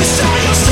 You saw yourself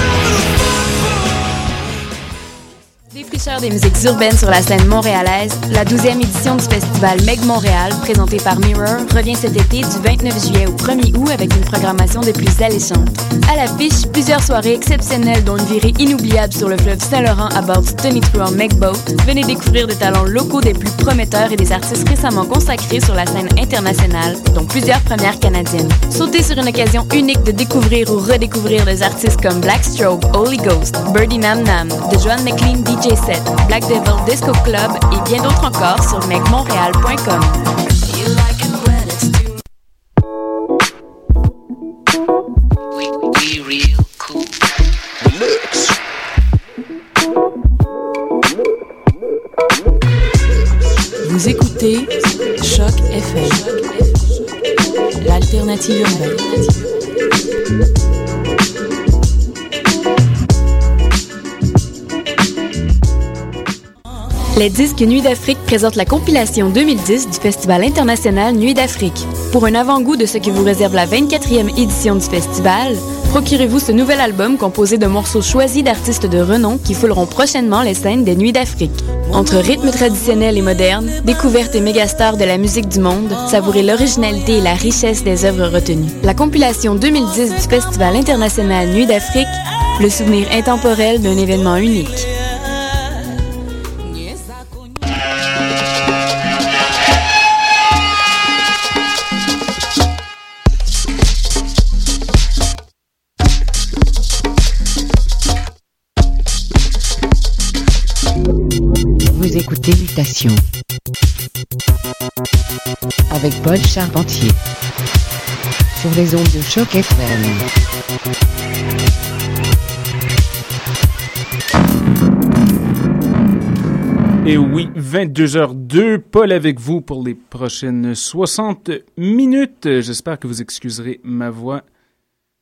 des musiques urbaines sur la scène montréalaise, la 12e édition du festival Meg Montréal, présenté par Mirror, revient cet été du 29 juillet au 1er août avec une programmation des plus alléchantes. À l'affiche, plusieurs soirées exceptionnelles dont une virée inoubliable sur le fleuve Saint-Laurent à bord du Tony True Meg Boat. Venez découvrir des talents locaux des plus prometteurs et des artistes récemment consacrés sur la scène internationale, dont plusieurs premières canadiennes. Sautez sur une occasion unique de découvrir ou redécouvrir des artistes comme Blackstroke, Holy Ghost, Birdie Nam Nam, The Joan McLean DJ Black Devil Disco Club et bien d'autres encore sur mecmontréal.com. Vous écoutez Choc FM, l'alternative urbaine. Les disques Nuit d'Afrique présentent la compilation 2010 du Festival international Nuit d'Afrique. Pour un avant-goût de ce qui vous réserve la 24e édition du festival, procurez-vous ce nouvel album composé de morceaux choisis d'artistes de renom qui fouleront prochainement les scènes des Nuits d'Afrique. Entre rythmes traditionnels et modernes, découvertes et mégastars de la musique du monde, savourez l'originalité et la richesse des œuvres retenues. La compilation 2010 du Festival international Nuit d'Afrique, le souvenir intemporel d'un événement unique. Avec Paul Charpentier. Sur les ondes de choc FM. Et oui, 22h02, Paul avec vous pour les prochaines 60 minutes. J'espère que vous excuserez ma voix.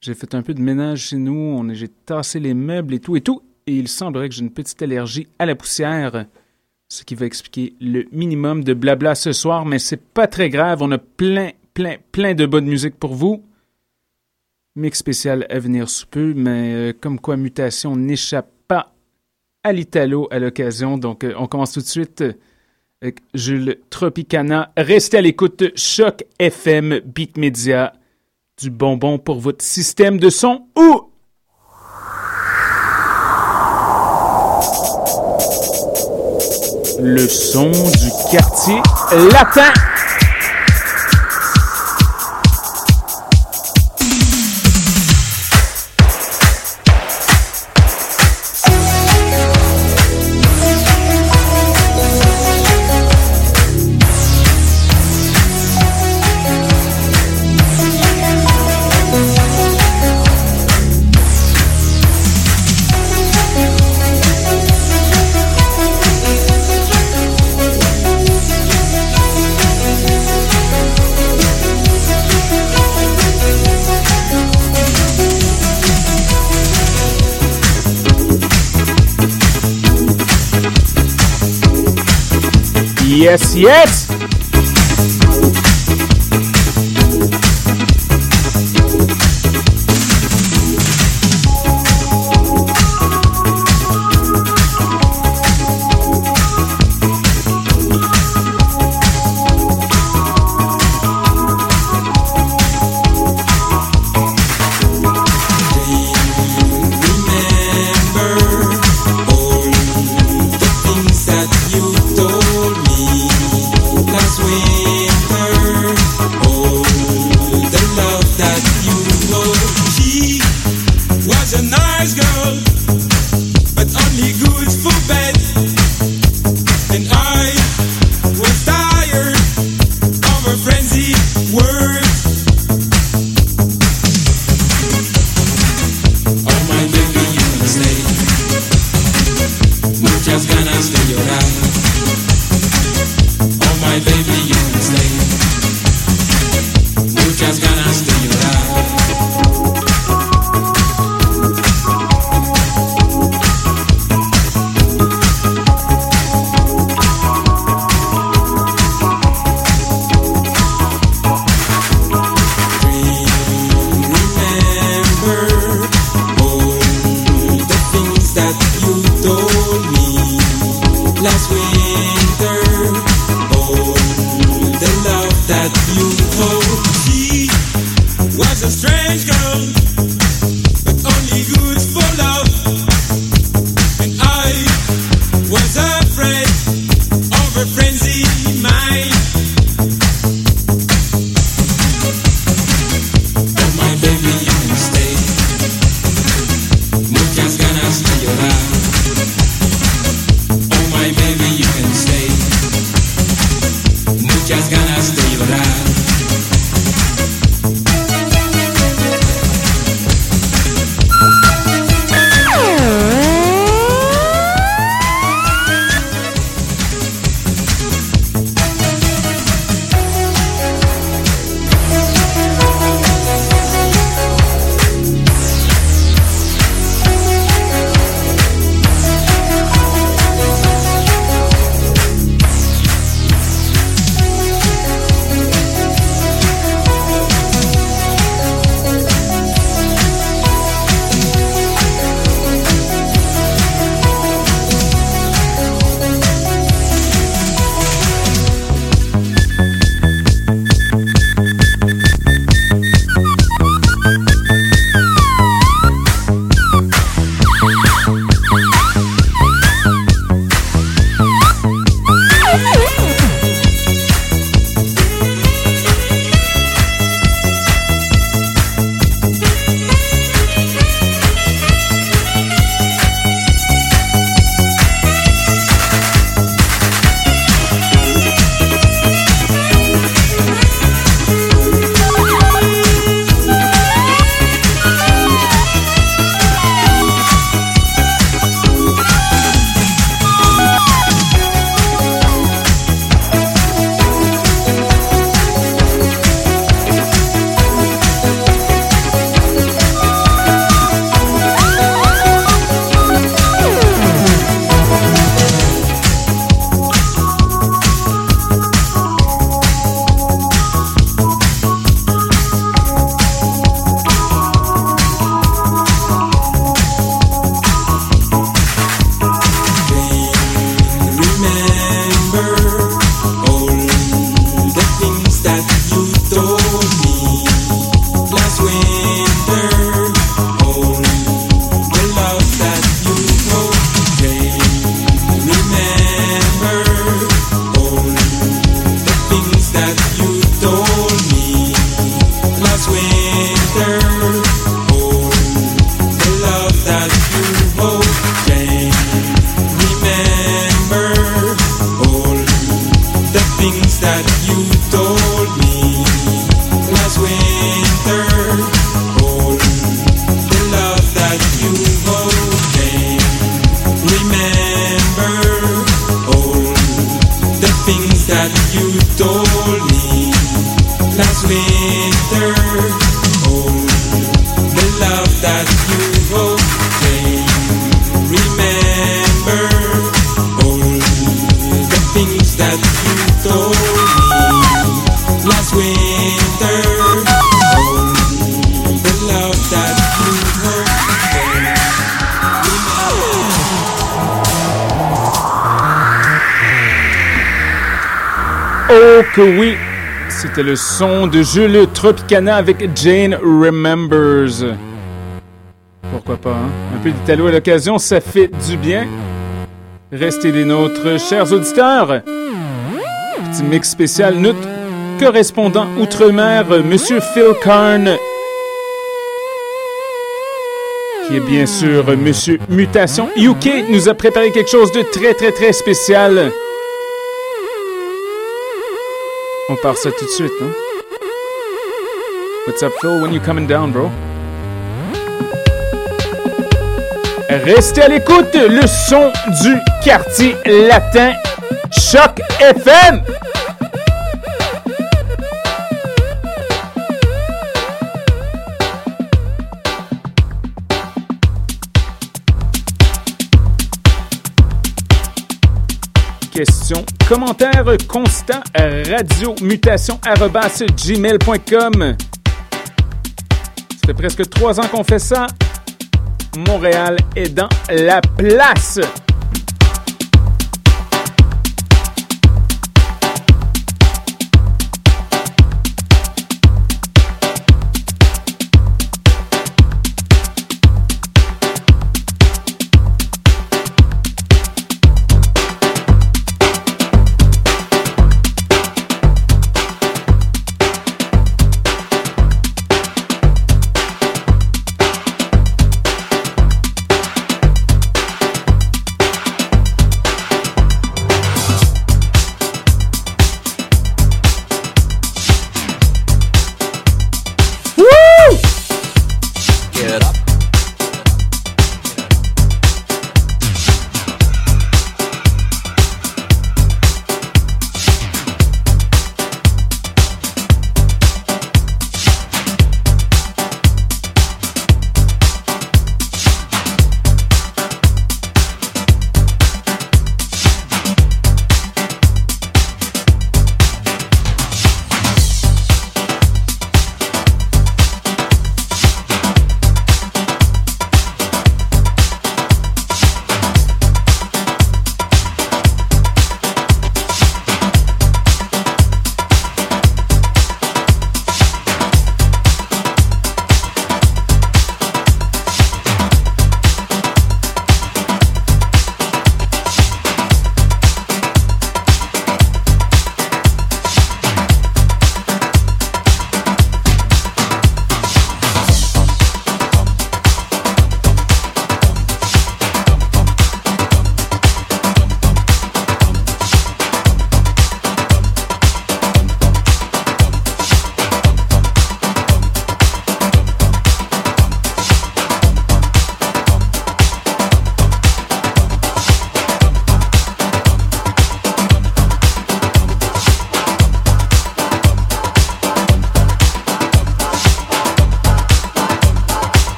J'ai fait un peu de ménage chez nous, j'ai tassé les meubles et tout et tout, et il semblerait que j'ai une petite allergie à la poussière ce qui va expliquer le minimum de blabla ce soir, mais c'est pas très grave, on a plein, plein, plein de bonne musique pour vous. Mix spécial à venir sous peu, mais euh, comme quoi Mutation n'échappe pas à l'Italo à l'occasion, donc euh, on commence tout de suite avec Jules Tropicana. Restez à l'écoute Choc FM Beat Media, du bonbon pour votre système de son ou le son du quartier latin. Yes, yes! Le son de Jules Tropicana avec Jane Remembers. Pourquoi pas, hein? Un peu d'italo à l'occasion, ça fait du bien. Restez des nôtres, chers auditeurs. Petit mix spécial, notre correspondant outre-mer, Monsieur Phil Karn, qui est bien sûr Monsieur Mutation UK, nous a préparé quelque chose de très très très spécial. On part ça tout de suite, hein? What's up, Phil? When you coming down, bro? Restez à l'écoute, le son du quartier latin Choc FM! Questions, commentaires constants radiomutation.gmail.com. Ça fait presque trois ans qu'on fait ça. Montréal est dans la place.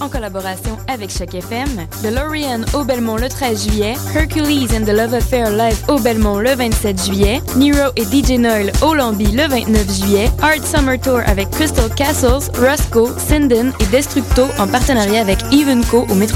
En collaboration avec Choc FM, DeLorean au Belmont le 13 juillet, Hercules and the Love Affair live au Belmont le 27 juillet, Nero et DJ Noel au Lambi le 29 juillet, Art Summer Tour avec Crystal Castles, Roscoe, Sinden et Destructo en partenariat avec Evenco au métro